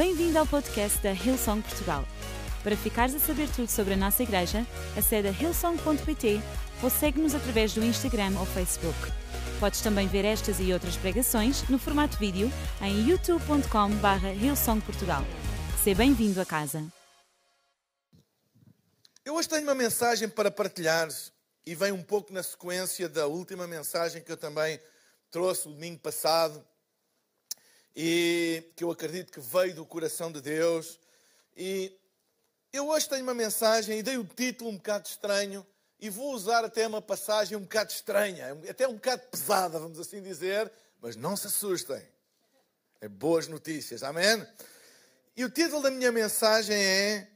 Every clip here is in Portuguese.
Bem-vindo ao podcast da Hillsong Portugal. Para ficares a saber tudo sobre a nossa igreja, acede a hillsong.pt ou segue-nos através do Instagram ou Facebook. Podes também ver estas e outras pregações no formato vídeo em youtube.com.br hillsongportugal. Seja bem-vindo a casa. Eu hoje tenho uma mensagem para partilhar e vem um pouco na sequência da última mensagem que eu também trouxe no domingo passado e que eu acredito que veio do coração de Deus. E eu hoje tenho uma mensagem e dei o título um bocado estranho e vou usar até uma passagem um bocado estranha, até um bocado pesada, vamos assim dizer, mas não se assustem. É boas notícias, amém? E o título da minha mensagem é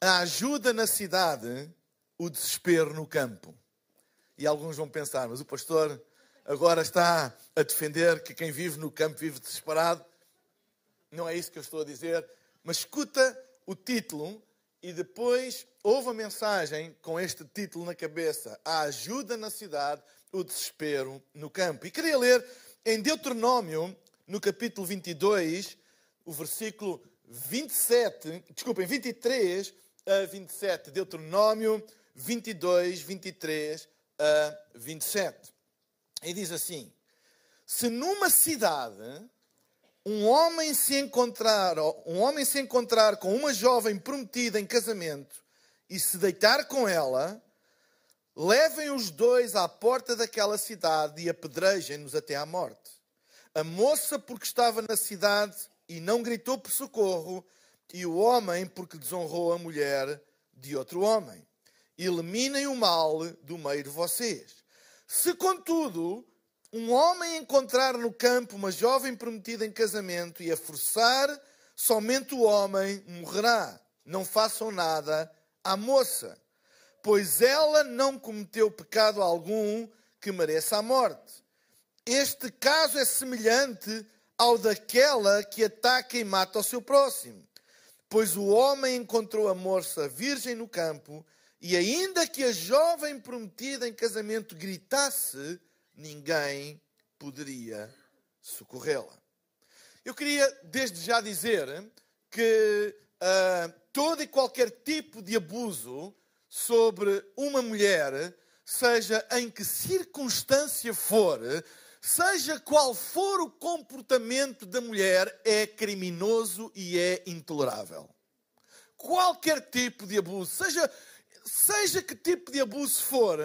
A ajuda na cidade, o desespero no campo. E alguns vão pensar, mas o pastor agora está a defender que quem vive no campo vive desesperado. Não é isso que eu estou a dizer, mas escuta o título e depois houve a mensagem com este título na cabeça: A ajuda na cidade, o desespero no campo. E queria ler em Deuteronômio, no capítulo 22, o versículo 27, desculpem, 23 a 27. Deuteronômio 22, 23 a 27. E diz assim: Se numa cidade um homem se encontrar, um homem se encontrar com uma jovem prometida em casamento e se deitar com ela, levem os dois à porta daquela cidade e apedrejem-nos até à morte. A moça porque estava na cidade e não gritou por socorro, e o homem porque desonrou a mulher de outro homem. Eliminem o mal do meio de vocês. Se, contudo, um homem encontrar no campo uma jovem prometida em casamento e a forçar, somente o homem morrerá. Não façam nada à moça, pois ela não cometeu pecado algum que mereça a morte. Este caso é semelhante ao daquela que ataca e mata o seu próximo. Pois o homem encontrou a moça virgem no campo e ainda que a jovem prometida em casamento gritasse, ninguém poderia socorrê-la. Eu queria desde já dizer que uh, todo e qualquer tipo de abuso sobre uma mulher, seja em que circunstância for, seja qual for o comportamento da mulher, é criminoso e é intolerável. Qualquer tipo de abuso, seja seja que tipo de abuso for,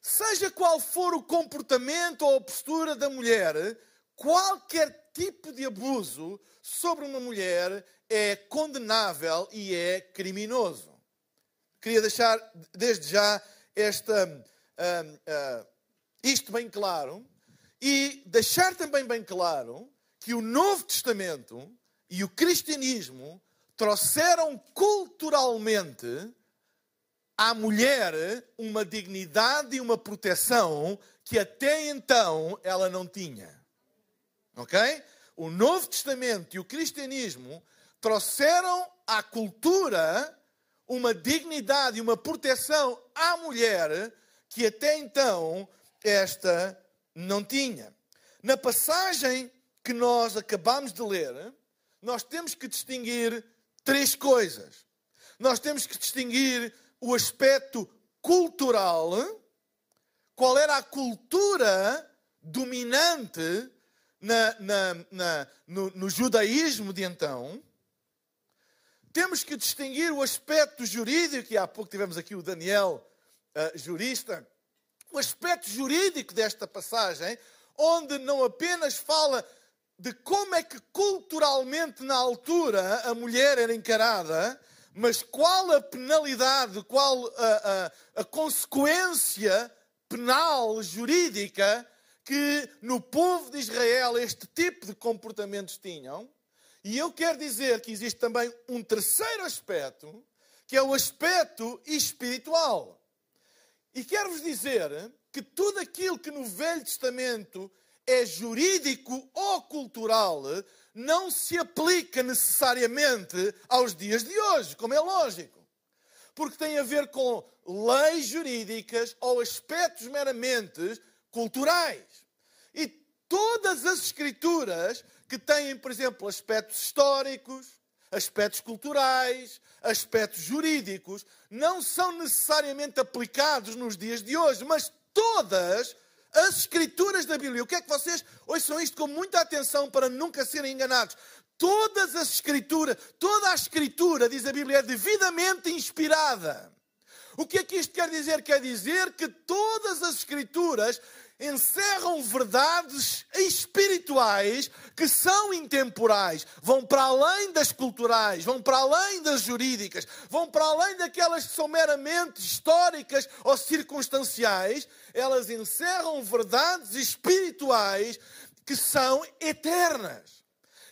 seja qual for o comportamento ou a postura da mulher, qualquer tipo de abuso sobre uma mulher é condenável e é criminoso. Queria deixar desde já esta, uh, uh, isto bem claro e deixar também bem claro que o Novo Testamento e o cristianismo trouxeram culturalmente à mulher uma dignidade e uma proteção que até então ela não tinha. Ok? O Novo Testamento e o cristianismo trouxeram à cultura uma dignidade e uma proteção à mulher que até então esta não tinha. Na passagem que nós acabamos de ler, nós temos que distinguir três coisas. Nós temos que distinguir o aspecto cultural, qual era a cultura dominante na, na, na, no, no judaísmo de então. Temos que distinguir o aspecto jurídico, e há pouco tivemos aqui o Daniel, uh, jurista, o aspecto jurídico desta passagem, onde não apenas fala de como é que culturalmente na altura a mulher era encarada, mas qual a penalidade, qual a, a, a consequência penal, jurídica, que no povo de Israel este tipo de comportamentos tinham. E eu quero dizer que existe também um terceiro aspecto, que é o aspecto espiritual. E quero-vos dizer que tudo aquilo que no Velho Testamento é jurídico ou cultural, não se aplica necessariamente aos dias de hoje, como é lógico. Porque tem a ver com leis jurídicas ou aspectos meramente culturais. E todas as escrituras que têm, por exemplo, aspectos históricos, aspectos culturais, aspectos jurídicos, não são necessariamente aplicados nos dias de hoje, mas todas as escrituras da Bíblia. O que é que vocês ouçam isto com muita atenção para nunca serem enganados? Todas as escrituras, toda a escritura, diz a Bíblia, é devidamente inspirada. O que é que isto quer dizer? Quer dizer que todas as escrituras encerram verdades espirituais que são intemporais, vão para além das culturais, vão para além das jurídicas, vão para além daquelas que são meramente históricas ou circunstanciais, elas encerram verdades espirituais que são eternas.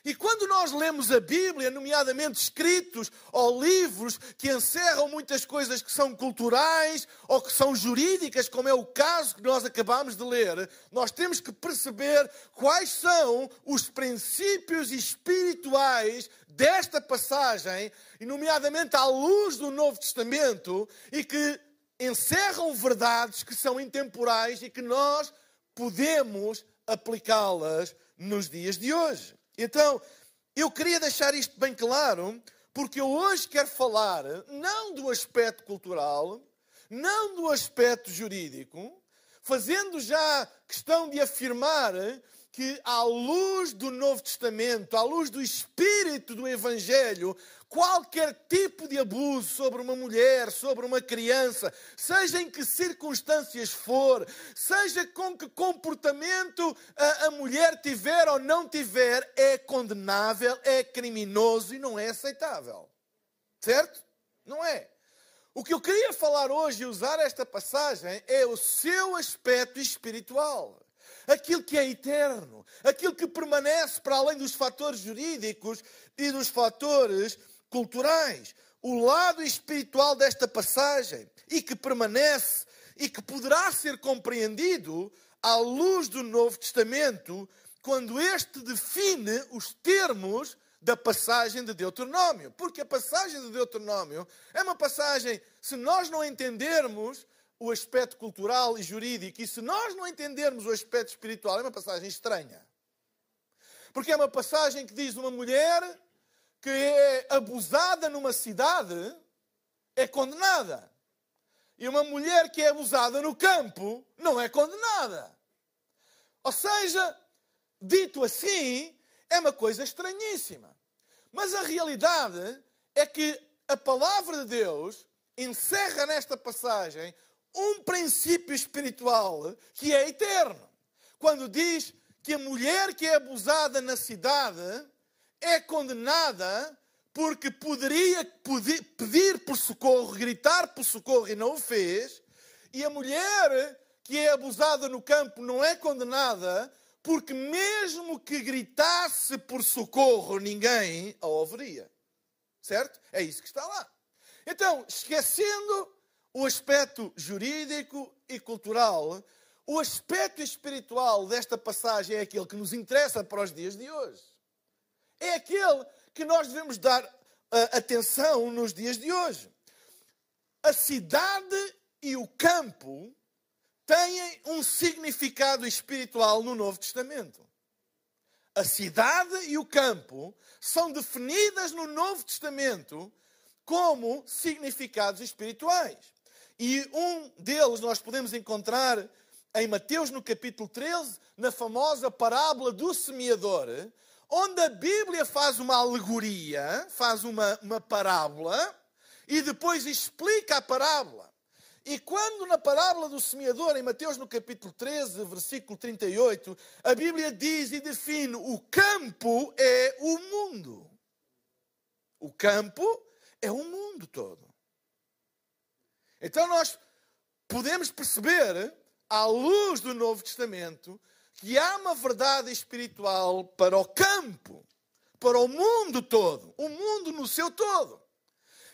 E quando nós lemos a Bíblia, nomeadamente escritos ou livros que encerram muitas coisas que são culturais ou que são jurídicas, como é o caso que nós acabamos de ler, nós temos que perceber quais são os princípios espirituais desta passagem, e nomeadamente à luz do Novo Testamento, e que encerram verdades que são intemporais e que nós podemos aplicá-las nos dias de hoje. Então, eu queria deixar isto bem claro, porque eu hoje quero falar não do aspecto cultural, não do aspecto jurídico, fazendo já questão de afirmar que, à luz do Novo Testamento, à luz do espírito do Evangelho, qualquer tipo de abuso sobre uma mulher, sobre uma criança, seja em que circunstâncias for, seja com que comportamento a, a mulher tiver ou não tiver, é condenável, é criminoso e não é aceitável. Certo? Não é. O que eu queria falar hoje e usar esta passagem é o seu aspecto espiritual aquilo que é eterno, aquilo que permanece para além dos fatores jurídicos e dos fatores culturais, o lado espiritual desta passagem e que permanece e que poderá ser compreendido à luz do Novo Testamento, quando este define os termos da passagem de Deuteronômio. Porque a passagem de Deuteronômio é uma passagem, se nós não entendermos o aspecto cultural e jurídico, e se nós não entendermos o aspecto espiritual, é uma passagem estranha. Porque é uma passagem que diz uma mulher que é abusada numa cidade é condenada. E uma mulher que é abusada no campo não é condenada. Ou seja, dito assim, é uma coisa estranhíssima. Mas a realidade é que a palavra de Deus encerra nesta passagem um princípio espiritual que é eterno. Quando diz que a mulher que é abusada na cidade é condenada porque poderia pedir por socorro, gritar por socorro e não o fez, e a mulher que é abusada no campo não é condenada porque, mesmo que gritasse por socorro, ninguém a ouviria. Certo? É isso que está lá. Então, esquecendo o aspecto jurídico e cultural, o aspecto espiritual desta passagem é aquele que nos interessa para os dias de hoje é aquele que nós devemos dar uh, atenção nos dias de hoje. A cidade e o campo têm um significado espiritual no Novo Testamento. A cidade e o campo são definidas no Novo Testamento como significados espirituais. E um deles nós podemos encontrar em Mateus, no capítulo 13, na famosa parábola do semeador, onde a Bíblia faz uma alegoria, faz uma, uma parábola e depois explica a parábola. E quando na parábola do semeador, em Mateus no capítulo 13, versículo 38, a Bíblia diz e define o campo é o mundo. O campo é o mundo todo. Então nós podemos perceber, à luz do Novo Testamento, que há uma verdade espiritual para o campo, para o mundo todo, o mundo no seu todo.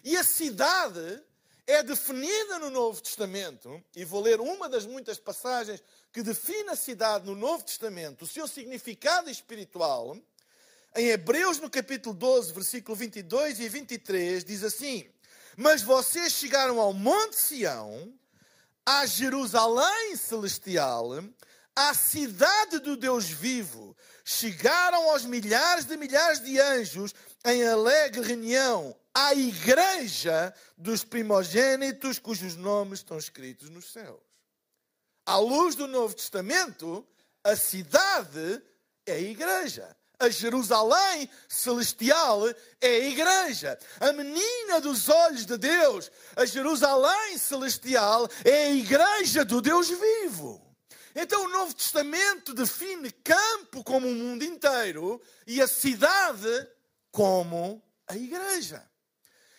E a cidade é definida no Novo Testamento, e vou ler uma das muitas passagens que define a cidade no Novo Testamento, o seu significado espiritual. Em Hebreus, no capítulo 12, versículo 22 e 23, diz assim: Mas vocês chegaram ao Monte Sião, à Jerusalém celestial, à cidade do Deus vivo, chegaram aos milhares de milhares de anjos em alegre reunião à igreja dos primogênitos cujos nomes estão escritos nos céus. À luz do Novo Testamento, a cidade é a igreja. A Jerusalém celestial é a igreja. A menina dos olhos de Deus, a Jerusalém celestial, é a igreja do Deus vivo. Então o Novo Testamento define campo como o mundo inteiro e a cidade como a igreja.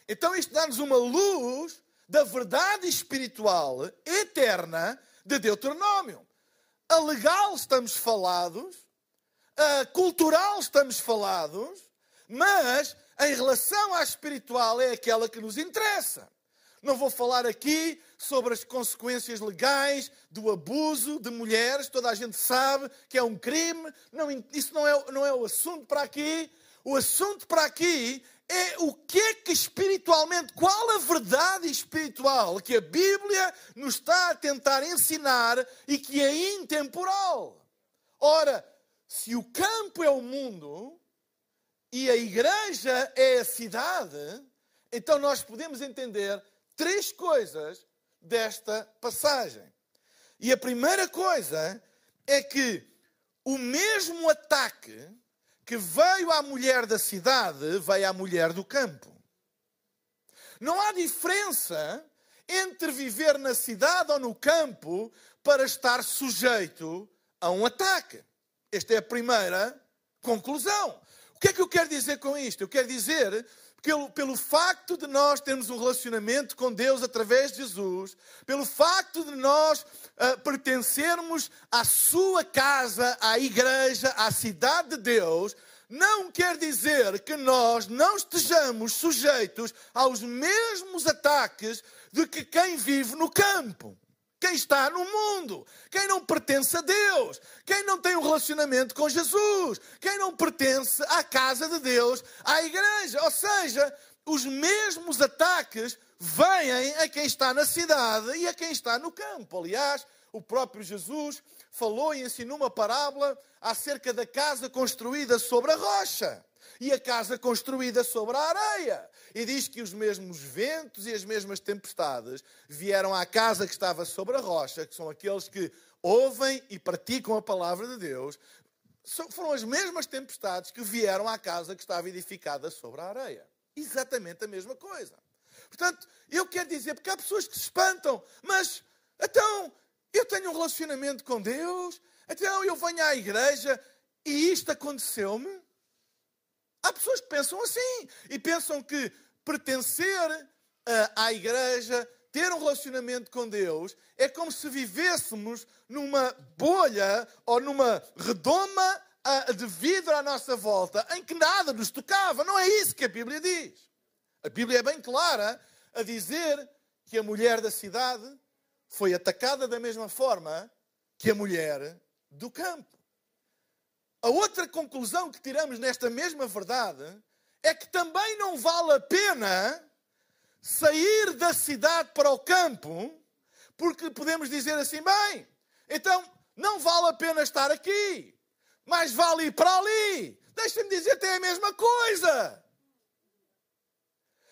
Então isto dá-nos uma luz da verdade espiritual eterna de Deuteronômio. A legal estamos falados, a cultural estamos falados, mas em relação à espiritual é aquela que nos interessa. Não vou falar aqui sobre as consequências legais do abuso de mulheres, toda a gente sabe que é um crime, não, isso não é, não é o assunto para aqui. O assunto para aqui é o que é que espiritualmente, qual a verdade espiritual que a Bíblia nos está a tentar ensinar e que é intemporal. Ora, se o campo é o mundo e a igreja é a cidade, então nós podemos entender três coisas desta passagem. E a primeira coisa é que o mesmo ataque que veio à mulher da cidade veio à mulher do campo. Não há diferença entre viver na cidade ou no campo para estar sujeito a um ataque. Esta é a primeira conclusão. O que é que eu quero dizer com isto? Eu quero dizer pelo, pelo facto de nós termos um relacionamento com Deus através de Jesus, pelo facto de nós uh, pertencermos à sua casa, à igreja, à cidade de Deus, não quer dizer que nós não estejamos sujeitos aos mesmos ataques de que quem vive no campo quem está no mundo, quem não pertence a Deus, quem não tem um relacionamento com Jesus, quem não pertence à casa de Deus, à igreja. Ou seja, os mesmos ataques vêm a quem está na cidade e a quem está no campo. Aliás, o próprio Jesus falou e ensinou uma parábola acerca da casa construída sobre a rocha e a casa construída sobre a areia. E diz que os mesmos ventos e as mesmas tempestades vieram à casa que estava sobre a rocha, que são aqueles que ouvem e praticam a palavra de Deus. Foram as mesmas tempestades que vieram à casa que estava edificada sobre a areia. Exatamente a mesma coisa. Portanto, eu quero dizer, porque há pessoas que se espantam, mas então eu tenho um relacionamento com Deus, então eu venho à igreja e isto aconteceu-me. Há pessoas que pensam assim e pensam que pertencer uh, à igreja, ter um relacionamento com Deus, é como se vivêssemos numa bolha ou numa redoma uh, de vidro à nossa volta em que nada nos tocava. Não é isso que a Bíblia diz. A Bíblia é bem clara a dizer que a mulher da cidade foi atacada da mesma forma que a mulher do campo. A outra conclusão que tiramos nesta mesma verdade é que também não vale a pena sair da cidade para o campo, porque podemos dizer assim: bem, então não vale a pena estar aqui, mas vale ir para ali. Deixa-me dizer, tem a mesma coisa.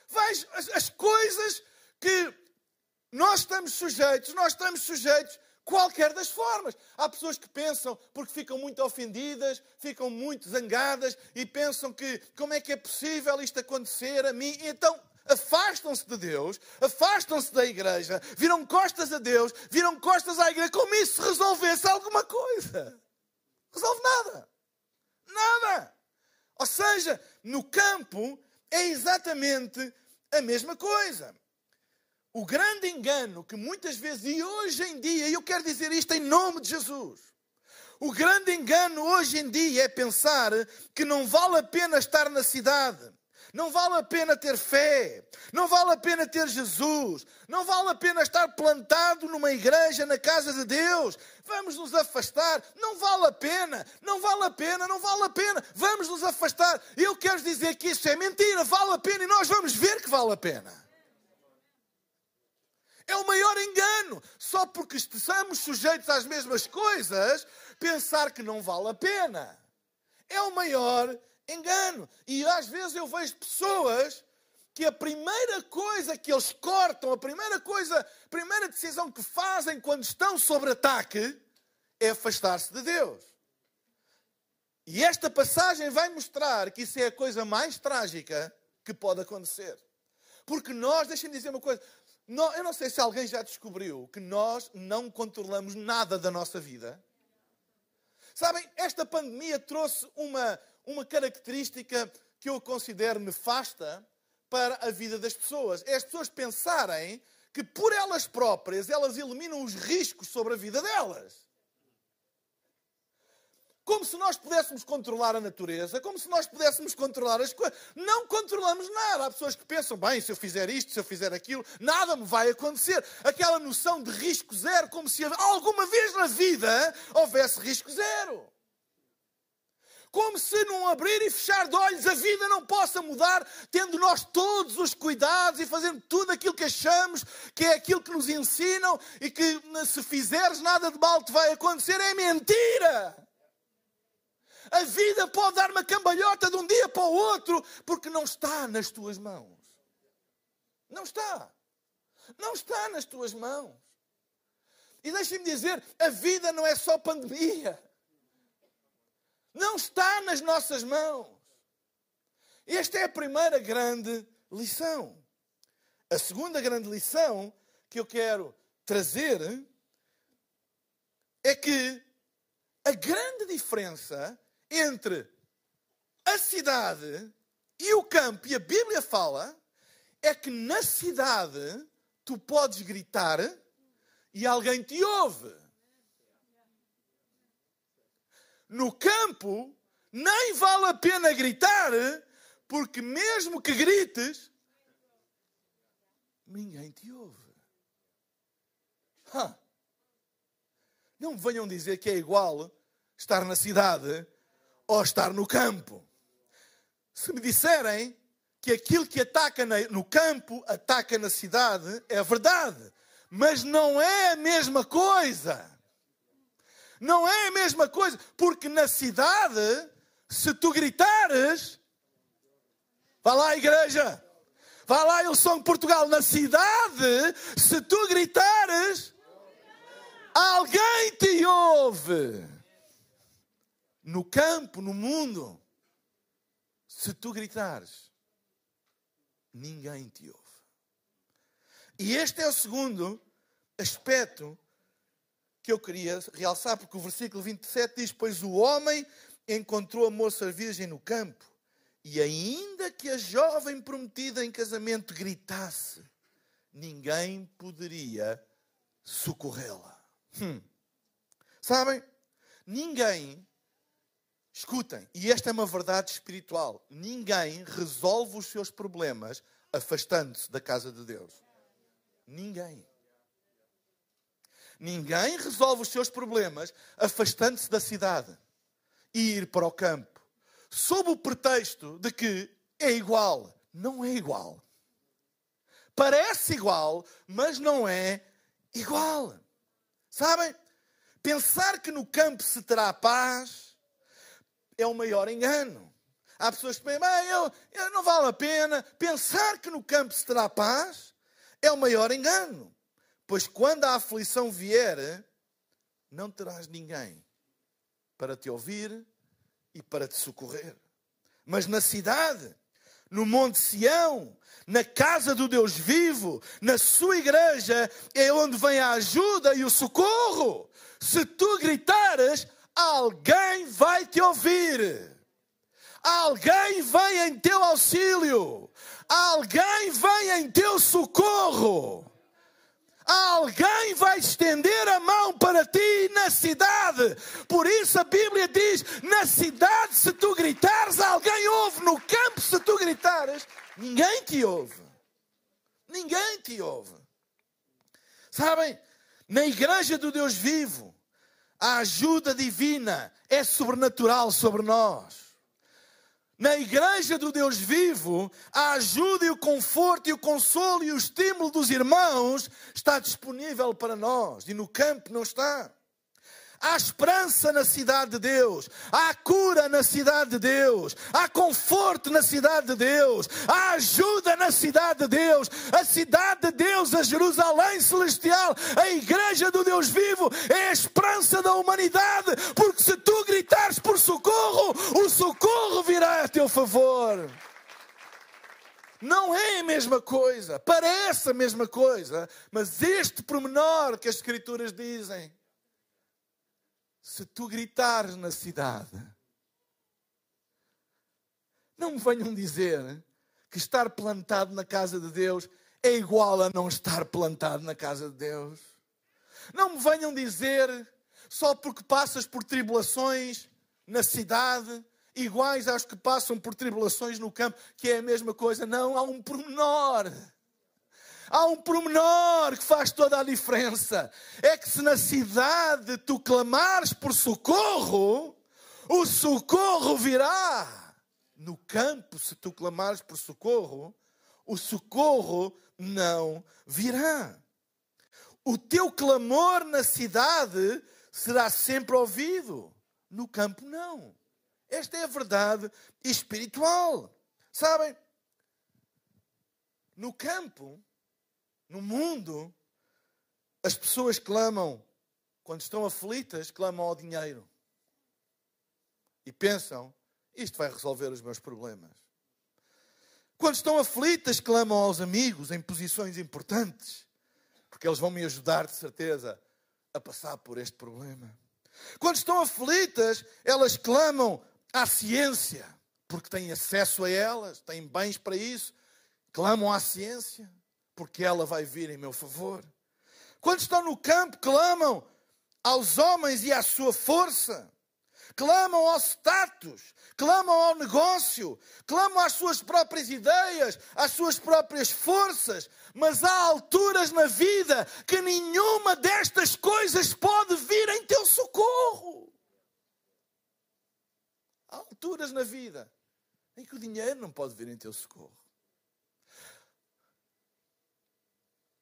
Veja, as, as coisas que nós estamos sujeitos, nós estamos sujeitos qualquer das formas. Há pessoas que pensam, porque ficam muito ofendidas, ficam muito zangadas e pensam que como é que é possível isto acontecer a mim? Então afastam-se de Deus, afastam-se da igreja, viram costas a Deus, viram costas à igreja, como isso resolvesse alguma coisa. Resolve nada. Nada. Ou seja, no campo é exatamente a mesma coisa. O grande engano que muitas vezes, e hoje em dia, e eu quero dizer isto em nome de Jesus, o grande engano hoje em dia é pensar que não vale a pena estar na cidade, não vale a pena ter fé, não vale a pena ter Jesus, não vale a pena estar plantado numa igreja, na casa de Deus. Vamos nos afastar, não vale a pena, não vale a pena, não vale a pena, vamos nos afastar. Eu quero dizer que isso é mentira, vale a pena e nós vamos ver que vale a pena. É o maior engano. Só porque estamos sujeitos às mesmas coisas, pensar que não vale a pena. é o maior engano. E às vezes eu vejo pessoas que a primeira coisa que eles cortam, a primeira coisa, a primeira decisão que fazem quando estão sob ataque é afastar-se de Deus. E esta passagem vai mostrar que isso é a coisa mais trágica que pode acontecer. Porque nós, deixem-me dizer uma coisa, eu não sei se alguém já descobriu que nós não controlamos nada da nossa vida. Sabem, esta pandemia trouxe uma, uma característica que eu considero nefasta para a vida das pessoas. É as pessoas pensarem que por elas próprias elas eliminam os riscos sobre a vida delas. Como se nós pudéssemos controlar a natureza, como se nós pudéssemos controlar as coisas. Não controlamos nada. Há pessoas que pensam, bem, se eu fizer isto, se eu fizer aquilo, nada me vai acontecer. Aquela noção de risco zero, como se alguma vez na vida houvesse risco zero. Como se num abrir e fechar de olhos a vida não possa mudar, tendo nós todos os cuidados e fazendo tudo aquilo que achamos que é aquilo que nos ensinam e que se fizeres nada de mal te vai acontecer. É mentira! A vida pode dar uma cambalhota de um dia para o outro, porque não está nas tuas mãos. Não está. Não está nas tuas mãos. E deixem-me dizer: a vida não é só pandemia. Não está nas nossas mãos. Esta é a primeira grande lição. A segunda grande lição que eu quero trazer é que a grande diferença entre a cidade e o campo, e a Bíblia fala, é que na cidade tu podes gritar e alguém te ouve. No campo, nem vale a pena gritar, porque mesmo que grites, ninguém te ouve. Não me venham dizer que é igual estar na cidade ou estar no campo. Se me disserem que aquilo que ataca no campo ataca na cidade, é verdade. Mas não é a mesma coisa. Não é a mesma coisa. Porque na cidade, se tu gritares, vá lá, igreja. Vá lá, eu sou em Portugal. Na cidade, se tu gritares, alguém te ouve no campo, no mundo, se tu gritares, ninguém te ouve. E este é o segundo aspecto que eu queria realçar, porque o versículo 27 diz: Pois o homem encontrou a moça virgem no campo, e ainda que a jovem prometida em casamento gritasse, ninguém poderia socorrê-la. Hum. Sabem? Ninguém Escutem, e esta é uma verdade espiritual: ninguém resolve os seus problemas afastando-se da casa de Deus. Ninguém. Ninguém resolve os seus problemas afastando-se da cidade e ir para o campo, sob o pretexto de que é igual. Não é igual. Parece igual, mas não é igual. Sabem? Pensar que no campo se terá paz é o maior engano. Há pessoas que pensam, ah, eu, eu, não vale a pena. Pensar que no campo se terá paz é o maior engano. Pois quando a aflição vier, não terás ninguém para te ouvir e para te socorrer. Mas na cidade, no Monte Sião, na casa do Deus vivo, na sua igreja, é onde vem a ajuda e o socorro. Se tu gritares, alguém vai te ouvir. Alguém vem em teu auxílio. Alguém vem em teu socorro. Alguém vai estender a mão para ti na cidade. Por isso a Bíblia diz: na cidade, se tu gritares, alguém ouve. No campo, se tu gritares, ninguém te ouve. Ninguém te ouve. Sabem, na igreja do Deus vivo, a ajuda divina é sobrenatural sobre nós. Na igreja do Deus vivo, a ajuda e o conforto e o consolo e o estímulo dos irmãos está disponível para nós e no campo não está. Há esperança na cidade de Deus, há cura na cidade de Deus, há conforto na cidade de Deus, há ajuda na cidade de Deus. A cidade de Deus, a Jerusalém celestial, a igreja do Deus vivo, é a esperança da humanidade, porque se tu gritares por socorro, o socorro virá a teu favor. Não é a mesma coisa, parece a mesma coisa, mas este pormenor que as Escrituras dizem se tu gritares na cidade, não me venham dizer que estar plantado na casa de Deus é igual a não estar plantado na casa de Deus. Não me venham dizer só porque passas por tribulações na cidade, iguais às que passam por tribulações no campo, que é a mesma coisa. Não, há um pormenor. Há um promenor que faz toda a diferença. É que se na cidade tu clamares por socorro, o socorro virá. No campo, se tu clamares por socorro, o socorro não virá. O teu clamor na cidade será sempre ouvido. No campo, não. Esta é a verdade espiritual. Sabem? No campo, no mundo, as pessoas clamam, quando estão aflitas, clamam ao dinheiro. E pensam, isto vai resolver os meus problemas. Quando estão aflitas, clamam aos amigos em posições importantes, porque eles vão me ajudar, de certeza, a passar por este problema. Quando estão aflitas, elas clamam à ciência, porque têm acesso a elas, têm bens para isso, clamam à ciência porque ela vai vir em meu favor. Quando estão no campo, clamam aos homens e à sua força, clamam ao status, clamam ao negócio, clamam às suas próprias ideias, às suas próprias forças, mas há alturas na vida que nenhuma destas coisas pode vir em teu socorro. Há alturas na vida em que o dinheiro não pode vir em teu socorro.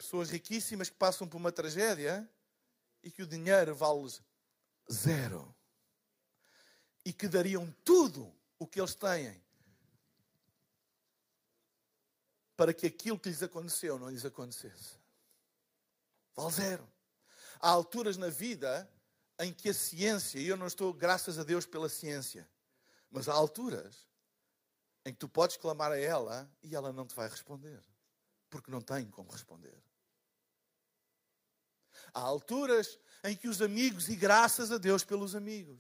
Pessoas riquíssimas que passam por uma tragédia e que o dinheiro vale zero. E que dariam tudo o que eles têm para que aquilo que lhes aconteceu não lhes acontecesse. Vale zero. Há alturas na vida em que a ciência, e eu não estou, graças a Deus, pela ciência, mas há alturas em que tu podes clamar a ela e ela não te vai responder, porque não tem como responder. Há alturas em que os amigos, e graças a Deus pelos amigos,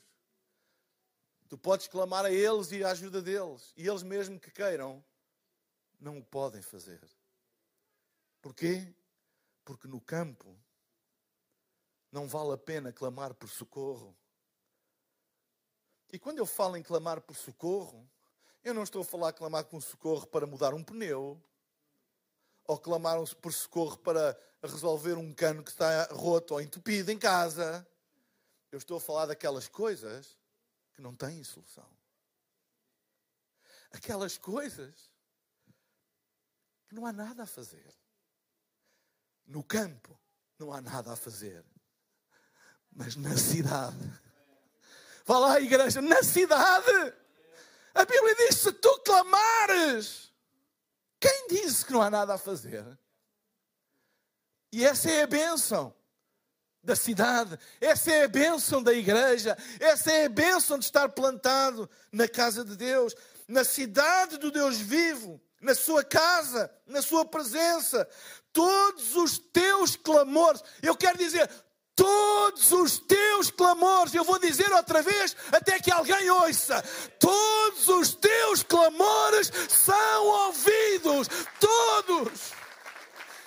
tu podes clamar a eles e a ajuda deles, e eles mesmo que queiram, não o podem fazer. Porquê? Porque no campo não vale a pena clamar por socorro. E quando eu falo em clamar por socorro, eu não estou a falar clamar por socorro para mudar um pneu, ou clamaram por socorro para resolver um cano que está roto ou entupido em casa. Eu estou a falar daquelas coisas que não têm solução. Aquelas coisas que não há nada a fazer. No campo não há nada a fazer. Mas na cidade. Vá lá, igreja, na cidade. A Bíblia diz: se tu clamares quem disse que não há nada a fazer? E essa é a bênção da cidade, essa é a bênção da igreja, essa é a bênção de estar plantado na casa de Deus, na cidade do Deus vivo, na sua casa, na sua presença. Todos os teus clamores, eu quero dizer, todos os teus clamores, eu vou dizer outra vez até que alguém ouça: todos os teus clamores são ouvidos, todos.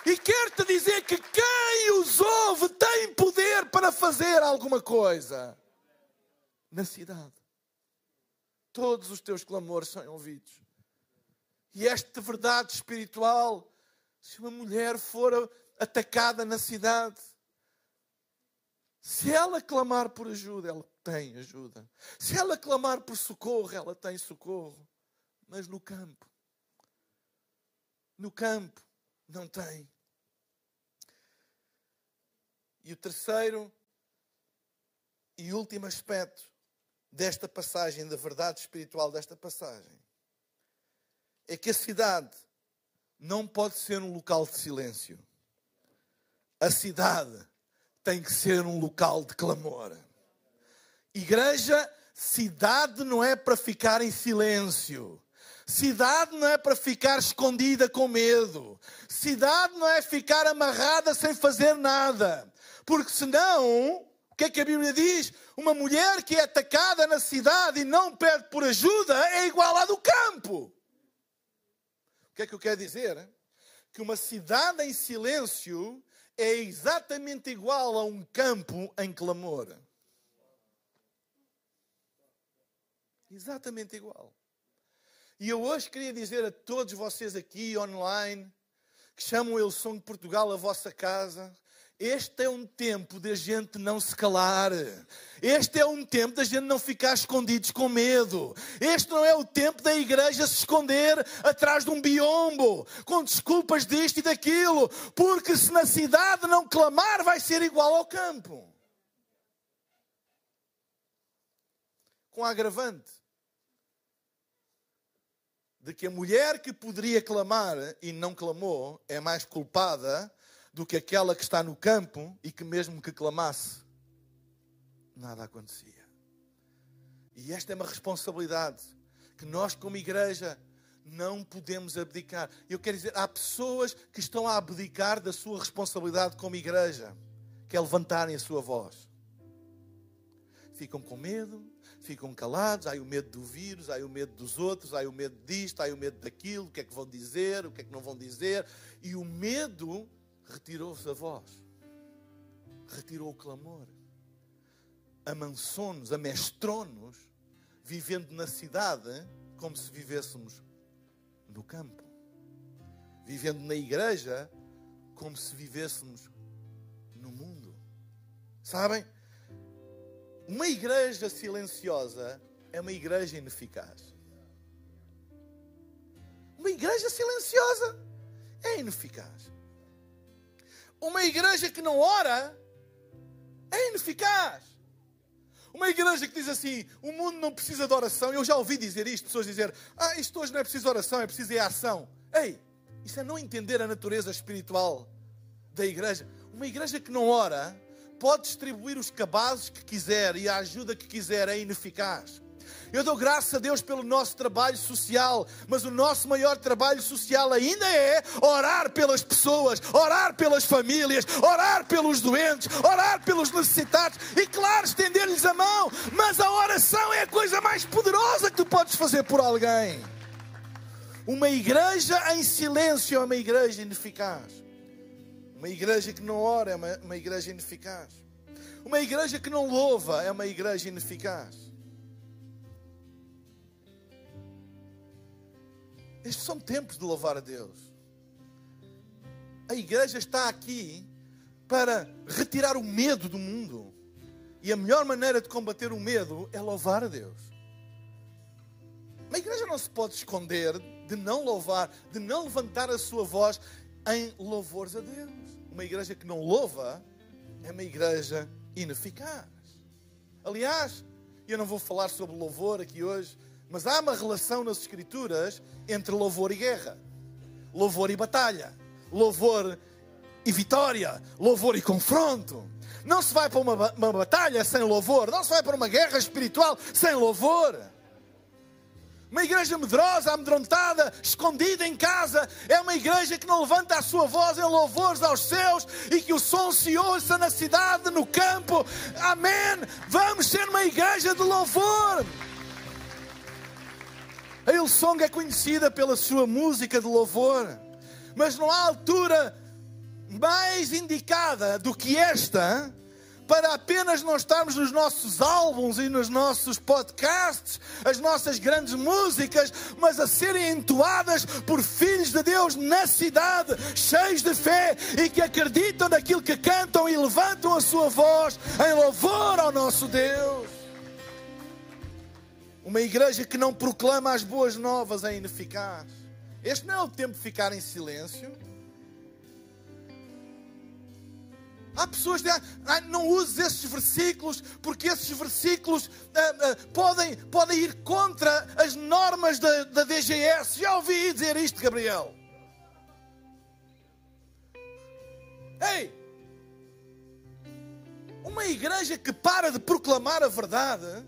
E quero-te dizer que quem os ouve tem poder para fazer alguma coisa na cidade. Todos os teus clamores são ouvidos. E esta verdade espiritual, se uma mulher for atacada na cidade, se ela clamar por ajuda, ela tem ajuda. Se ela clamar por socorro, ela tem socorro. Mas no campo, no campo, não tem. E o terceiro e último aspecto desta passagem, da verdade espiritual desta passagem, é que a cidade não pode ser um local de silêncio. A cidade tem que ser um local de clamor. Igreja, cidade não é para ficar em silêncio. Cidade não é para ficar escondida com medo. Cidade não é ficar amarrada sem fazer nada. Porque senão, o que é que a Bíblia diz? Uma mulher que é atacada na cidade e não pede por ajuda é igual à do campo. O que é que eu quero dizer? Que uma cidade em silêncio é exatamente igual a um campo em clamor. Exatamente igual. E eu hoje queria dizer a todos vocês aqui online, que chamam o Som de Portugal a vossa casa, este é um tempo da gente não se calar. Este é um tempo da gente não ficar escondidos com medo. Este não é o tempo da igreja se esconder atrás de um biombo, com desculpas disto e daquilo, porque se na cidade não clamar, vai ser igual ao campo. Com agravante de que a mulher que poderia clamar e não clamou é mais culpada do que aquela que está no campo e que, mesmo que clamasse, nada acontecia. E esta é uma responsabilidade que nós, como igreja, não podemos abdicar. Eu quero dizer, há pessoas que estão a abdicar da sua responsabilidade como igreja, que é levantarem a sua voz. Ficam com medo, ficam calados, há o medo do vírus, há o medo dos outros, há o medo disto, há o medo daquilo, o que é que vão dizer, o que é que não vão dizer. E o medo retirou-se a voz, retirou o clamor, amansou-nos, amestrou-nos, vivendo na cidade como se vivêssemos no campo, vivendo na igreja como se vivêssemos no mundo. Sabem? Uma igreja silenciosa é uma igreja ineficaz. Uma igreja silenciosa é ineficaz. Uma igreja que não ora é ineficaz. Uma igreja que diz assim: o mundo não precisa de oração. Eu já ouvi dizer isto, pessoas dizer: ah, isto hoje não é preciso oração, é preciso é ação. Ei, isso é não entender a natureza espiritual da igreja. Uma igreja que não ora pode distribuir os cabazes que quiser e a ajuda que quiser, é ineficaz. Eu dou graças a Deus pelo nosso trabalho social, mas o nosso maior trabalho social ainda é orar pelas pessoas, orar pelas famílias, orar pelos doentes, orar pelos necessitados e, claro, estender-lhes a mão. Mas a oração é a coisa mais poderosa que tu podes fazer por alguém. Uma igreja em silêncio é uma igreja ineficaz. Uma igreja que não ora é uma, uma igreja ineficaz. Uma igreja que não louva é uma igreja ineficaz. Estes são tempos de louvar a Deus. A igreja está aqui para retirar o medo do mundo. E a melhor maneira de combater o medo é louvar a Deus. A igreja não se pode esconder de não louvar, de não levantar a sua voz em louvores a Deus. Uma igreja que não louva é uma igreja ineficaz. Aliás, eu não vou falar sobre louvor aqui hoje, mas há uma relação nas Escrituras entre louvor e guerra, louvor e batalha, louvor e vitória, louvor e confronto. Não se vai para uma, uma batalha sem louvor, não se vai para uma guerra espiritual sem louvor. Uma igreja medrosa, amedrontada, escondida em casa, é uma igreja que não levanta a sua voz em louvores aos céus e que o som se ouça na cidade, no campo. Amém. Vamos ser uma igreja de louvor. A Hillsong é conhecida pela sua música de louvor, mas não há altura mais indicada do que esta para apenas não estarmos nos nossos álbuns e nos nossos podcasts, as nossas grandes músicas, mas a serem entoadas por filhos de Deus na cidade, cheios de fé e que acreditam naquilo que cantam e levantam a sua voz em louvor ao nosso Deus. Uma igreja que não proclama as boas novas é ineficaz. Este não é o tempo de ficar em silêncio. Há pessoas que dizem, ah, não uses esses versículos, porque esses versículos ah, ah, podem, podem ir contra as normas da, da DGS. Já ouvi dizer isto, Gabriel. Ei! Uma igreja que para de proclamar a verdade,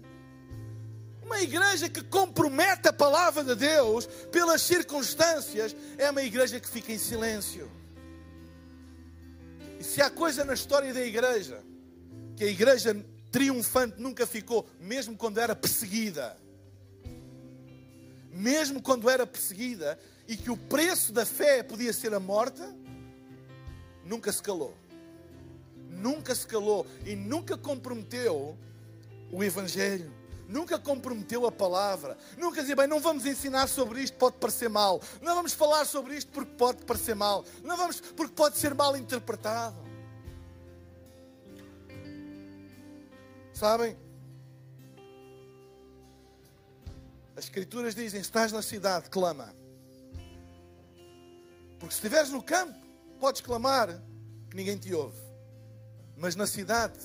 uma igreja que compromete a palavra de Deus pelas circunstâncias, é uma igreja que fica em silêncio. E se há coisa na história da igreja que a igreja triunfante nunca ficou, mesmo quando era perseguida, mesmo quando era perseguida, e que o preço da fé podia ser a morte, nunca se calou. Nunca se calou e nunca comprometeu o Evangelho nunca comprometeu a palavra, nunca dizia, bem, não vamos ensinar sobre isto, pode parecer mal, não vamos falar sobre isto porque pode parecer mal, não vamos porque pode ser mal interpretado. Sabem? As Escrituras dizem: estás na cidade, clama. Porque se estiveres no campo, podes clamar que ninguém te ouve. Mas na cidade,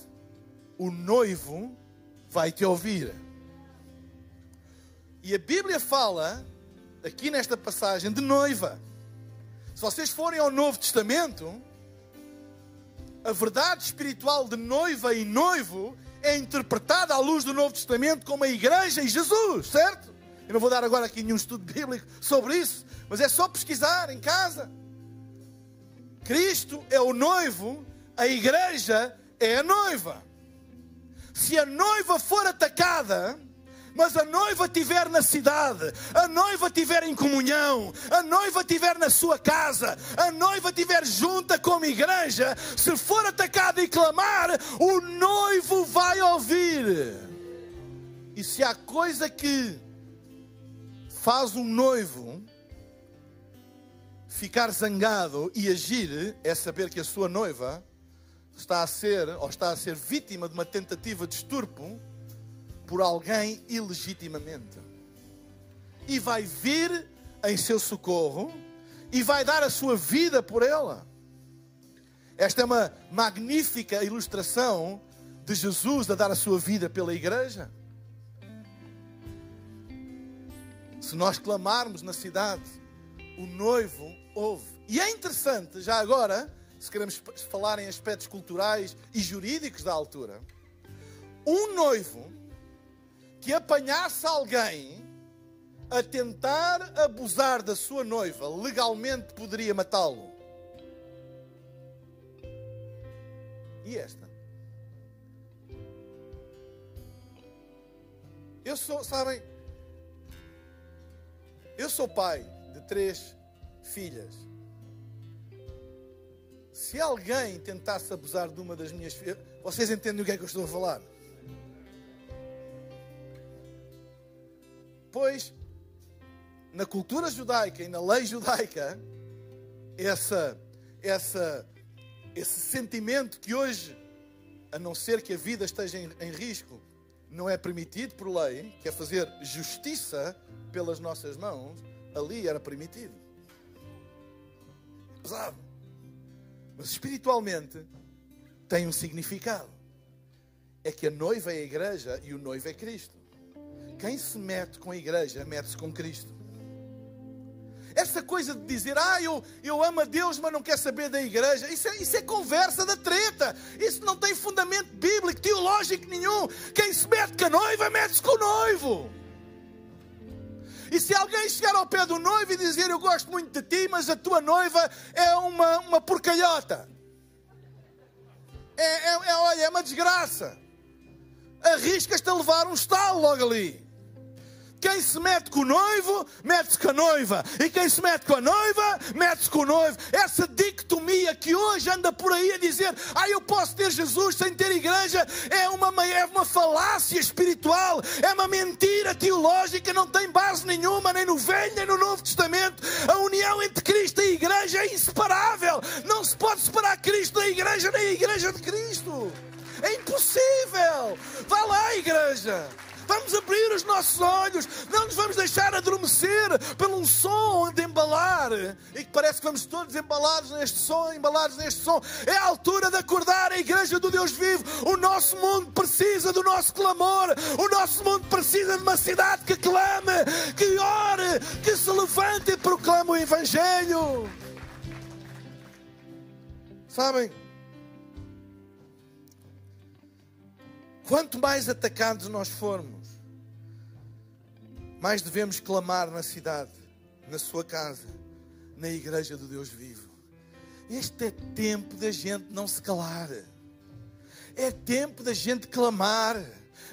o noivo vai te ouvir. E a Bíblia fala, aqui nesta passagem, de noiva. Se vocês forem ao Novo Testamento, a verdade espiritual de noiva e noivo é interpretada à luz do Novo Testamento como a igreja e Jesus, certo? Eu não vou dar agora aqui nenhum estudo bíblico sobre isso, mas é só pesquisar em casa. Cristo é o noivo, a igreja é a noiva. Se a noiva for atacada, mas a noiva estiver na cidade, a noiva estiver em comunhão, a noiva estiver na sua casa, a noiva estiver junta como igreja, se for atacada e clamar, o noivo vai ouvir. E se há coisa que faz um noivo ficar zangado e agir, é saber que a sua noiva está a ser ou está a ser vítima de uma tentativa de estupro por alguém ilegitimamente. E vai vir em seu socorro e vai dar a sua vida por ela. Esta é uma magnífica ilustração de Jesus a dar a sua vida pela igreja. Se nós clamarmos na cidade, o noivo ouve. E é interessante, já agora, se queremos falar em aspectos culturais e jurídicos da altura, um noivo que apanhasse alguém a tentar abusar da sua noiva, legalmente poderia matá-lo. E esta? Eu sou, sabem, eu sou pai de três filhas. Se alguém tentasse abusar de uma das minhas filhas, vocês entendem o que é que eu estou a falar? Pois, na cultura judaica e na lei judaica, essa, essa, esse sentimento que hoje, a não ser que a vida esteja em, em risco, não é permitido por lei, que é fazer justiça pelas nossas mãos, ali era permitido. Pesado. Mas espiritualmente tem um significado. É que a noiva é a igreja e o noivo é Cristo. Quem se mete com a igreja, mete-se com Cristo. Essa coisa de dizer, ah, eu, eu amo a Deus, mas não quer saber da igreja, isso é, isso é conversa da treta. Isso não tem fundamento bíblico, teológico nenhum. Quem se mete com a noiva, mete-se com o noivo. E se alguém chegar ao pé do noivo e dizer, eu gosto muito de ti, mas a tua noiva é uma, uma porcalhota. É, é, é, olha, é uma desgraça. Arriscas-te a levar um estalo logo ali. Quem se mete com o noivo, mete-se com a noiva. E quem se mete com a noiva, mete-se com o noivo. Essa dicotomia que hoje anda por aí a dizer: Ah, eu posso ter Jesus sem ter igreja, é uma, é uma falácia espiritual, é uma mentira teológica, não tem base nenhuma, nem no Velho nem no Novo Testamento. A união entre Cristo e a igreja é inseparável. Não se pode separar Cristo da igreja, nem a igreja de Cristo. É impossível. Vá lá, igreja. Vamos abrir os nossos olhos. Não nos vamos deixar adormecer pelo um som de embalar. E que parece que vamos todos embalados neste som, embalados neste som. É a altura de acordar a igreja do Deus vivo. O nosso mundo precisa do nosso clamor. O nosso mundo precisa de uma cidade que clame, que ore, que se levante e proclame o Evangelho. Sabem? Quanto mais atacados nós formos, mais devemos clamar na cidade, na sua casa, na igreja do Deus vivo. Este é tempo da gente não se calar. É tempo da gente clamar,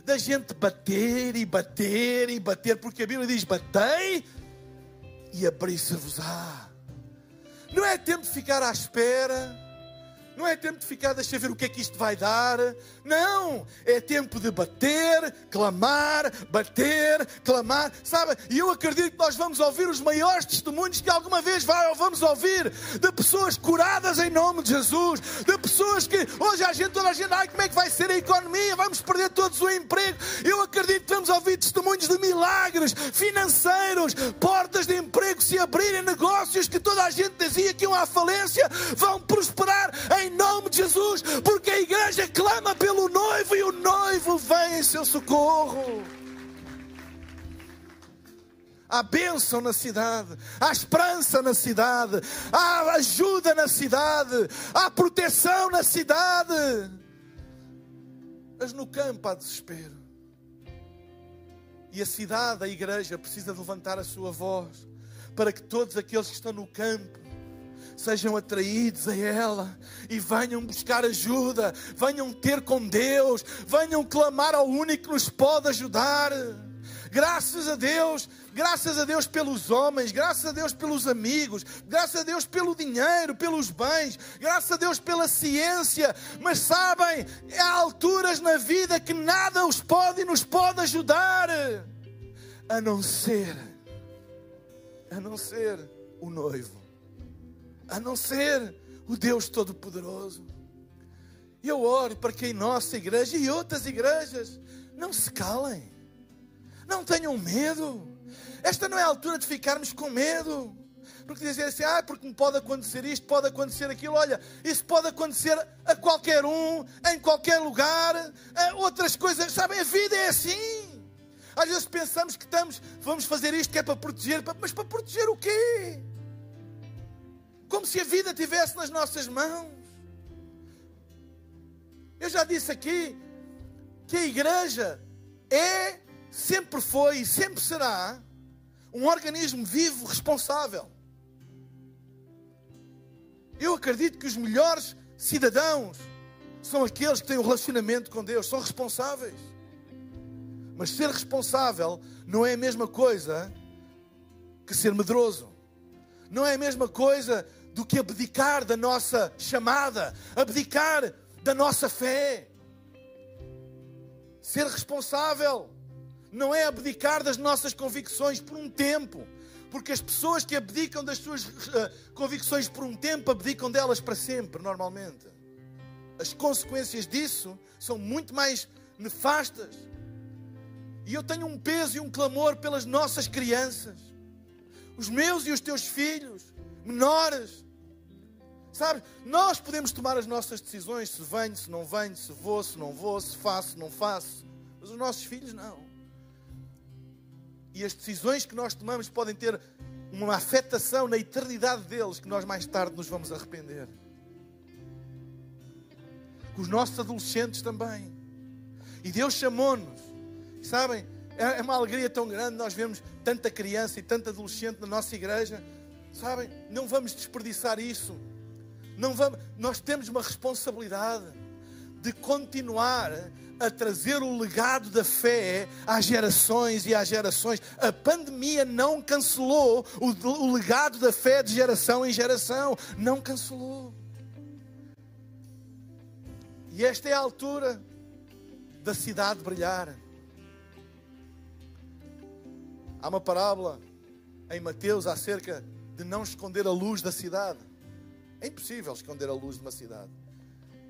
da gente bater e bater e bater, porque a Bíblia diz: batei e abrir-se-vos-á. Não é tempo de ficar à espera não é tempo de ficar, deixa ver o que é que isto vai dar. Não, é tempo de bater, clamar, bater, clamar. Sabe? E eu acredito que nós vamos ouvir os maiores testemunhos que alguma vez vamos ouvir de pessoas curadas em nome de Jesus, de pessoas que hoje a gente, toda a gente, ai, como é que vai ser a economia? Vamos perder todos o emprego. Eu acredito que vamos ouvir testemunhos de milagres financeiros, portas de emprego se abrirem, negócios que toda a gente dizia que iam à falência, vão prosperar em em nome de Jesus, porque a igreja clama pelo noivo e o noivo vem em seu socorro. Há bênção na cidade, há esperança na cidade, há ajuda na cidade, há proteção na cidade. Mas no campo há desespero. E a cidade, a igreja, precisa levantar a sua voz para que todos aqueles que estão no campo sejam atraídos a ela e venham buscar ajuda, venham ter com Deus, venham clamar ao único que nos pode ajudar. Graças a Deus, graças a Deus pelos homens, graças a Deus pelos amigos, graças a Deus pelo dinheiro, pelos bens, graças a Deus pela ciência. Mas sabem, há alturas na vida que nada os pode e nos pode ajudar, a não ser, a não ser o noivo a não ser o Deus Todo-Poderoso. Eu oro para que em nossa igreja e outras igrejas não se calem, não tenham medo. Esta não é a altura de ficarmos com medo. Porque dizer assim, ah, porque me pode acontecer isto, pode acontecer aquilo. Olha, isso pode acontecer a qualquer um, em qualquer lugar. Outras coisas, sabem, a vida é assim. Às vezes pensamos que estamos, vamos fazer isto que é para proteger, mas para proteger o quê? Como se a vida estivesse nas nossas mãos. Eu já disse aqui que a igreja é, sempre foi e sempre será um organismo vivo, responsável. Eu acredito que os melhores cidadãos são aqueles que têm um relacionamento com Deus, são responsáveis. Mas ser responsável não é a mesma coisa que ser medroso. Não é a mesma coisa do que abdicar da nossa chamada, abdicar da nossa fé. Ser responsável não é abdicar das nossas convicções por um tempo, porque as pessoas que abdicam das suas uh, convicções por um tempo abdicam delas para sempre, normalmente. As consequências disso são muito mais nefastas. E eu tenho um peso e um clamor pelas nossas crianças, os meus e os teus filhos, menores, Sabe? Nós podemos tomar as nossas decisões, se venho, se não venho, se vou, se não vou, se faço, se não faço. Mas os nossos filhos não. E as decisões que nós tomamos podem ter uma afetação na eternidade deles que nós mais tarde nos vamos arrepender. Com os nossos adolescentes também. E Deus chamou-nos. Sabem? É, é uma alegria tão grande nós vemos tanta criança e tanto adolescente na nossa igreja. Sabem? Não vamos desperdiçar isso. Não vamos, nós temos uma responsabilidade de continuar a trazer o legado da fé às gerações e às gerações. A pandemia não cancelou o, o legado da fé de geração em geração. Não cancelou. E esta é a altura da cidade brilhar. Há uma parábola em Mateus acerca de não esconder a luz da cidade. É impossível esconder a luz de uma cidade.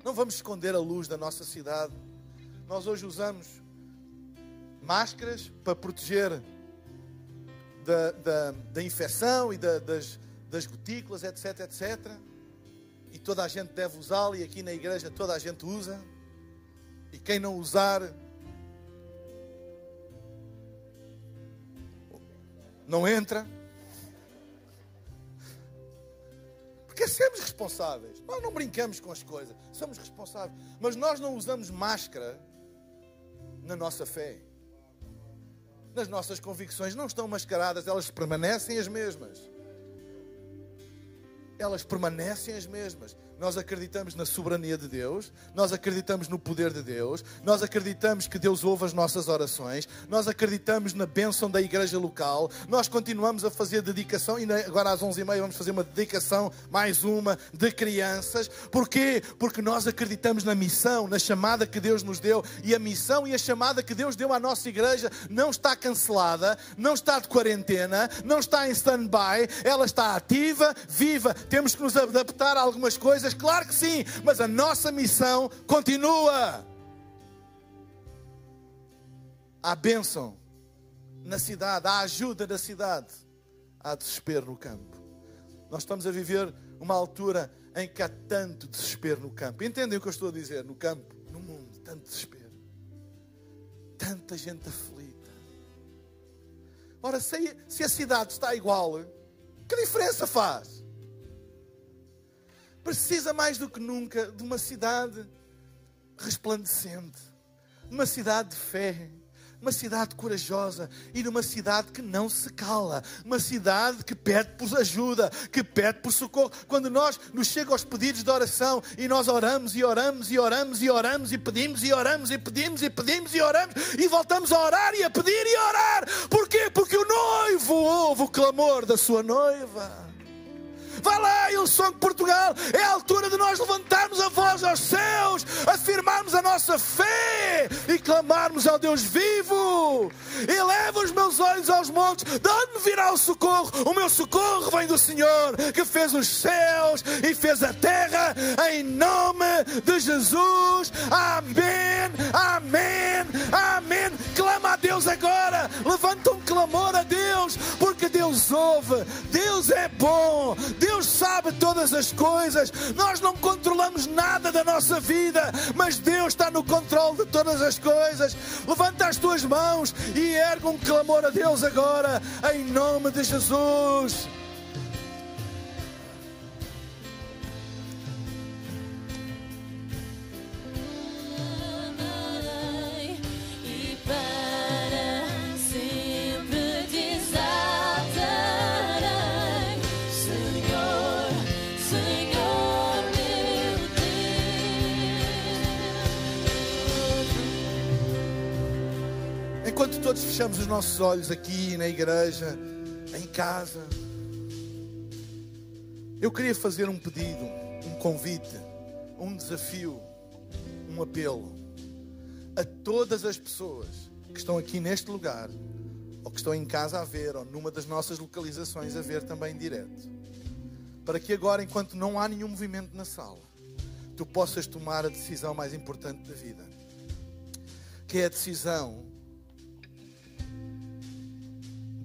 Não vamos esconder a luz da nossa cidade. Nós hoje usamos máscaras para proteger da, da, da infecção e da, das, das gotículas, etc, etc. E toda a gente deve usá-lo, e aqui na igreja toda a gente usa. E quem não usar, não entra. Porque somos responsáveis. Nós não brincamos com as coisas, somos responsáveis. Mas nós não usamos máscara na nossa fé. Nas nossas convicções não estão mascaradas, elas permanecem as mesmas elas permanecem as mesmas. Nós acreditamos na soberania de Deus, nós acreditamos no poder de Deus, nós acreditamos que Deus ouve as nossas orações, nós acreditamos na bênção da igreja local, nós continuamos a fazer dedicação, e agora às 11h30 vamos fazer uma dedicação, mais uma, de crianças. Porquê? Porque nós acreditamos na missão, na chamada que Deus nos deu, e a missão e a chamada que Deus deu à nossa igreja não está cancelada, não está de quarentena, não está em stand-by, ela está ativa, viva. Temos que nos adaptar a algumas coisas coisas? Claro que sim, mas a nossa missão continua. Há bênção na cidade, há ajuda na cidade, há desespero no campo. Nós estamos a viver uma altura em que há tanto desespero no campo. Entendem o que eu estou a dizer? No campo, no mundo, tanto desespero. Tanta gente aflita. Ora, se, se a cidade está igual, que diferença faz? Precisa mais do que nunca de uma cidade resplandecente, de uma cidade de fé, uma cidade corajosa e numa cidade que não se cala, uma cidade que pede por ajuda, que pede por socorro. Quando nós nos chegam aos pedidos de oração e nós oramos e oramos e oramos e oramos e pedimos e oramos e pedimos e pedimos e oramos e voltamos a orar e a pedir e a orar. Porquê? Porque o noivo ouve o clamor da sua noiva. Vá lá, Ilson Portugal. É a altura de nós levantarmos a voz aos céus, afirmarmos a nossa fé e clamarmos ao Deus vivo. Eleva os meus olhos aos montes. De onde virá o socorro? O meu socorro vem do Senhor, que fez os céus e fez a terra, em nome de Jesus. Amém, amém, amém. Clama a Deus agora. Levanta um clamor a Deus, porque Deus ouve. Deus é bom. Deus Deus sabe todas as coisas. Nós não controlamos nada da nossa vida, mas Deus está no controle de todas as coisas. Levanta as tuas mãos e erga um clamor a Deus agora, em nome de Jesus. Todos fechamos os nossos olhos aqui na igreja, em casa, eu queria fazer um pedido, um convite, um desafio, um apelo a todas as pessoas que estão aqui neste lugar, ou que estão em casa a ver, ou numa das nossas localizações a ver também direto, para que agora, enquanto não há nenhum movimento na sala, tu possas tomar a decisão mais importante da vida, que é a decisão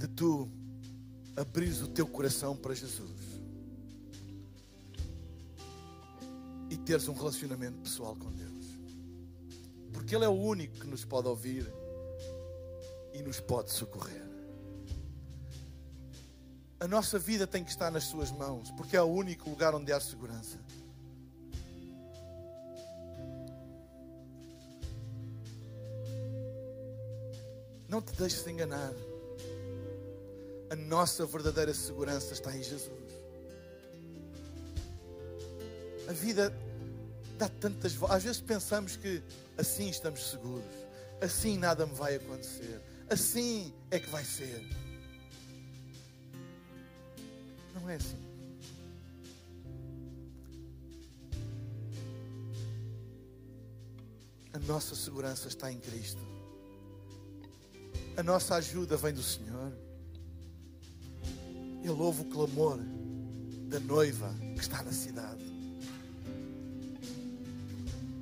de tu abrires o teu coração para Jesus e teres um relacionamento pessoal com Deus, porque Ele é o único que nos pode ouvir e nos pode socorrer. A nossa vida tem que estar nas Suas mãos, porque é o único lugar onde há segurança. Não te deixes enganar. A nossa verdadeira segurança está em Jesus. A vida dá tantas voltas. Às vezes pensamos que assim estamos seguros, assim nada me vai acontecer, assim é que vai ser. Não é assim. A nossa segurança está em Cristo. A nossa ajuda vem do Senhor. Ele ouve o clamor da noiva que está na cidade.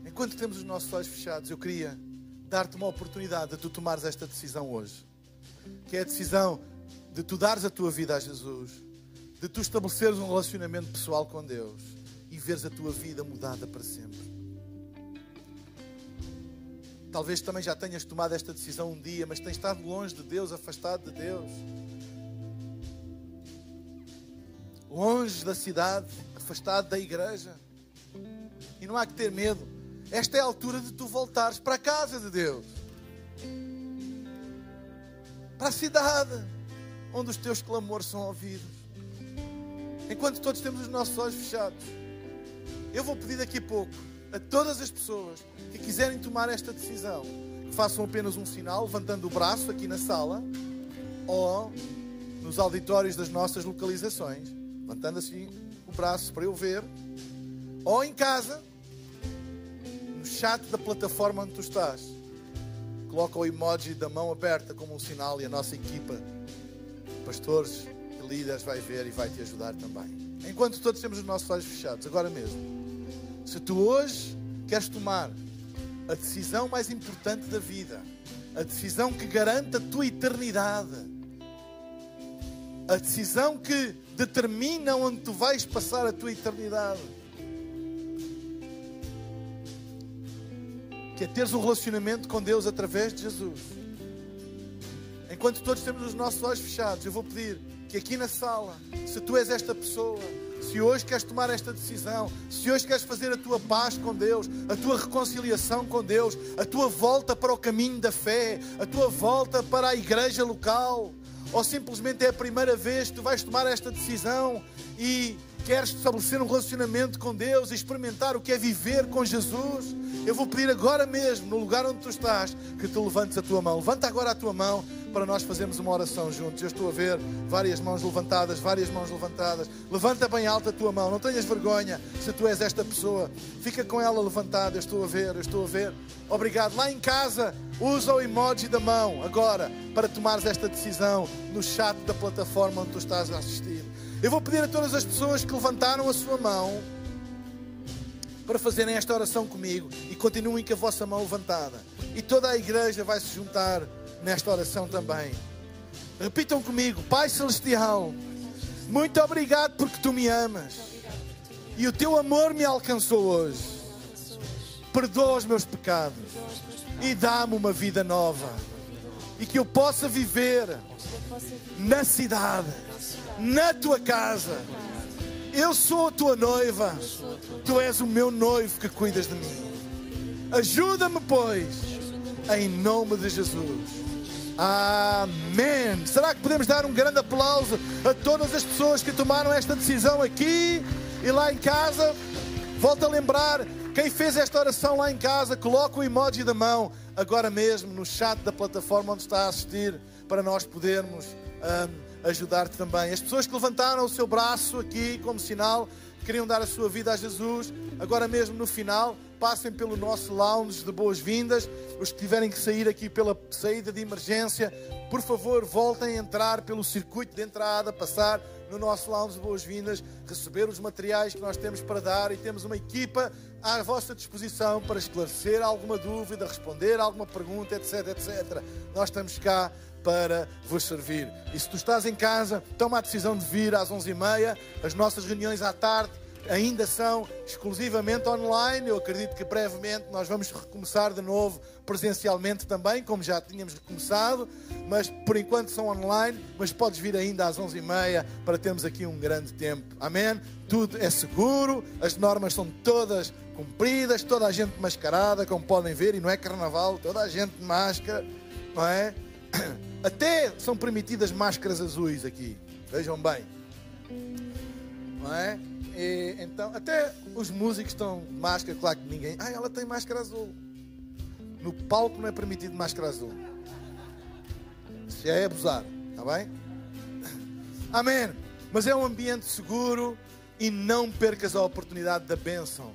Enquanto temos os nossos olhos fechados, eu queria dar-te uma oportunidade de tu tomares esta decisão hoje. Que é a decisão de tu dares a tua vida a Jesus, de tu estabeleceres um relacionamento pessoal com Deus e veres a tua vida mudada para sempre. Talvez também já tenhas tomado esta decisão um dia, mas tens estado longe de Deus, afastado de Deus. Longe da cidade, afastado da igreja. E não há que ter medo. Esta é a altura de tu voltares para a casa de Deus. Para a cidade onde os teus clamores são ouvidos. Enquanto todos temos os nossos olhos fechados, eu vou pedir daqui a pouco a todas as pessoas que quiserem tomar esta decisão que façam apenas um sinal, levantando o braço aqui na sala ou nos auditórios das nossas localizações, levantando assim o braço para eu ver, ou em casa, no chat da plataforma onde tu estás. Coloca o emoji da mão aberta como um sinal e a nossa equipa, pastores e líderes, vai ver e vai te ajudar também. Enquanto todos temos os nossos olhos fechados, agora mesmo. Se tu hoje queres tomar a decisão mais importante da vida, a decisão que garante a tua eternidade, a decisão que determina onde tu vais passar a tua eternidade. Que é teres um relacionamento com Deus através de Jesus. Enquanto todos temos os nossos olhos fechados, eu vou pedir que aqui na sala, se tu és esta pessoa, se hoje queres tomar esta decisão, se hoje queres fazer a tua paz com Deus, a tua reconciliação com Deus, a tua volta para o caminho da fé, a tua volta para a igreja local, ou simplesmente é a primeira vez que tu vais tomar esta decisão e queres estabelecer um relacionamento com Deus experimentar o que é viver com Jesus, eu vou pedir agora mesmo, no lugar onde tu estás, que tu levantes a tua mão. Levanta agora a tua mão para nós fazermos uma oração juntos. Eu estou a ver várias mãos levantadas, várias mãos levantadas. Levanta bem alta a tua mão, não tenhas vergonha se tu és esta pessoa. Fica com ela levantada, eu estou a ver, eu estou a ver. Obrigado. Lá em casa, usa o emoji da mão agora para tomares esta decisão no chat da plataforma onde tu estás a assistir. Eu vou pedir a todas as pessoas que levantaram a sua mão para fazerem esta oração comigo e continuem com a vossa mão levantada. E toda a igreja vai se juntar nesta oração também. Repitam comigo: Pai Celestial, muito obrigado porque tu me amas e o teu amor me alcançou hoje. Perdoa os meus pecados e dá-me uma vida nova e que eu possa viver na cidade, na tua casa eu sou a tua noiva, tu és o meu noivo que cuidas de mim. Ajuda-me, pois, em nome de Jesus. Amém. Será que podemos dar um grande aplauso a todas as pessoas que tomaram esta decisão aqui e lá em casa? Volto a lembrar, quem fez esta oração lá em casa, coloca o emoji da mão agora mesmo no chat da plataforma onde está a assistir para nós podermos. Um, ajudar-te também. As pessoas que levantaram o seu braço aqui como sinal, queriam dar a sua vida a Jesus, agora mesmo no final, passem pelo nosso lounge de boas-vindas. Os que tiverem que sair aqui pela saída de emergência, por favor, voltem a entrar pelo circuito de entrada, passar no nosso lounge de boas-vindas, receber os materiais que nós temos para dar e temos uma equipa à vossa disposição para esclarecer alguma dúvida, responder alguma pergunta, etc, etc. Nós estamos cá para vos servir. E se tu estás em casa, toma a decisão de vir às 11h30. As nossas reuniões à tarde ainda são exclusivamente online. Eu acredito que brevemente nós vamos recomeçar de novo presencialmente também, como já tínhamos recomeçado, mas por enquanto são online. Mas podes vir ainda às 11h30 para termos aqui um grande tempo. Amém? Tudo é seguro, as normas são todas cumpridas, toda a gente mascarada, como podem ver, e não é carnaval, toda a gente de máscara, não é? Até são permitidas máscaras azuis aqui. Vejam bem. Não é? E, então, até os músicos estão de máscara, claro que ninguém. Ah, ela tem máscara azul. No palco não é permitido máscara azul. Se é abusar, está bem? Amém. Mas é um ambiente seguro e não percas a oportunidade da bênção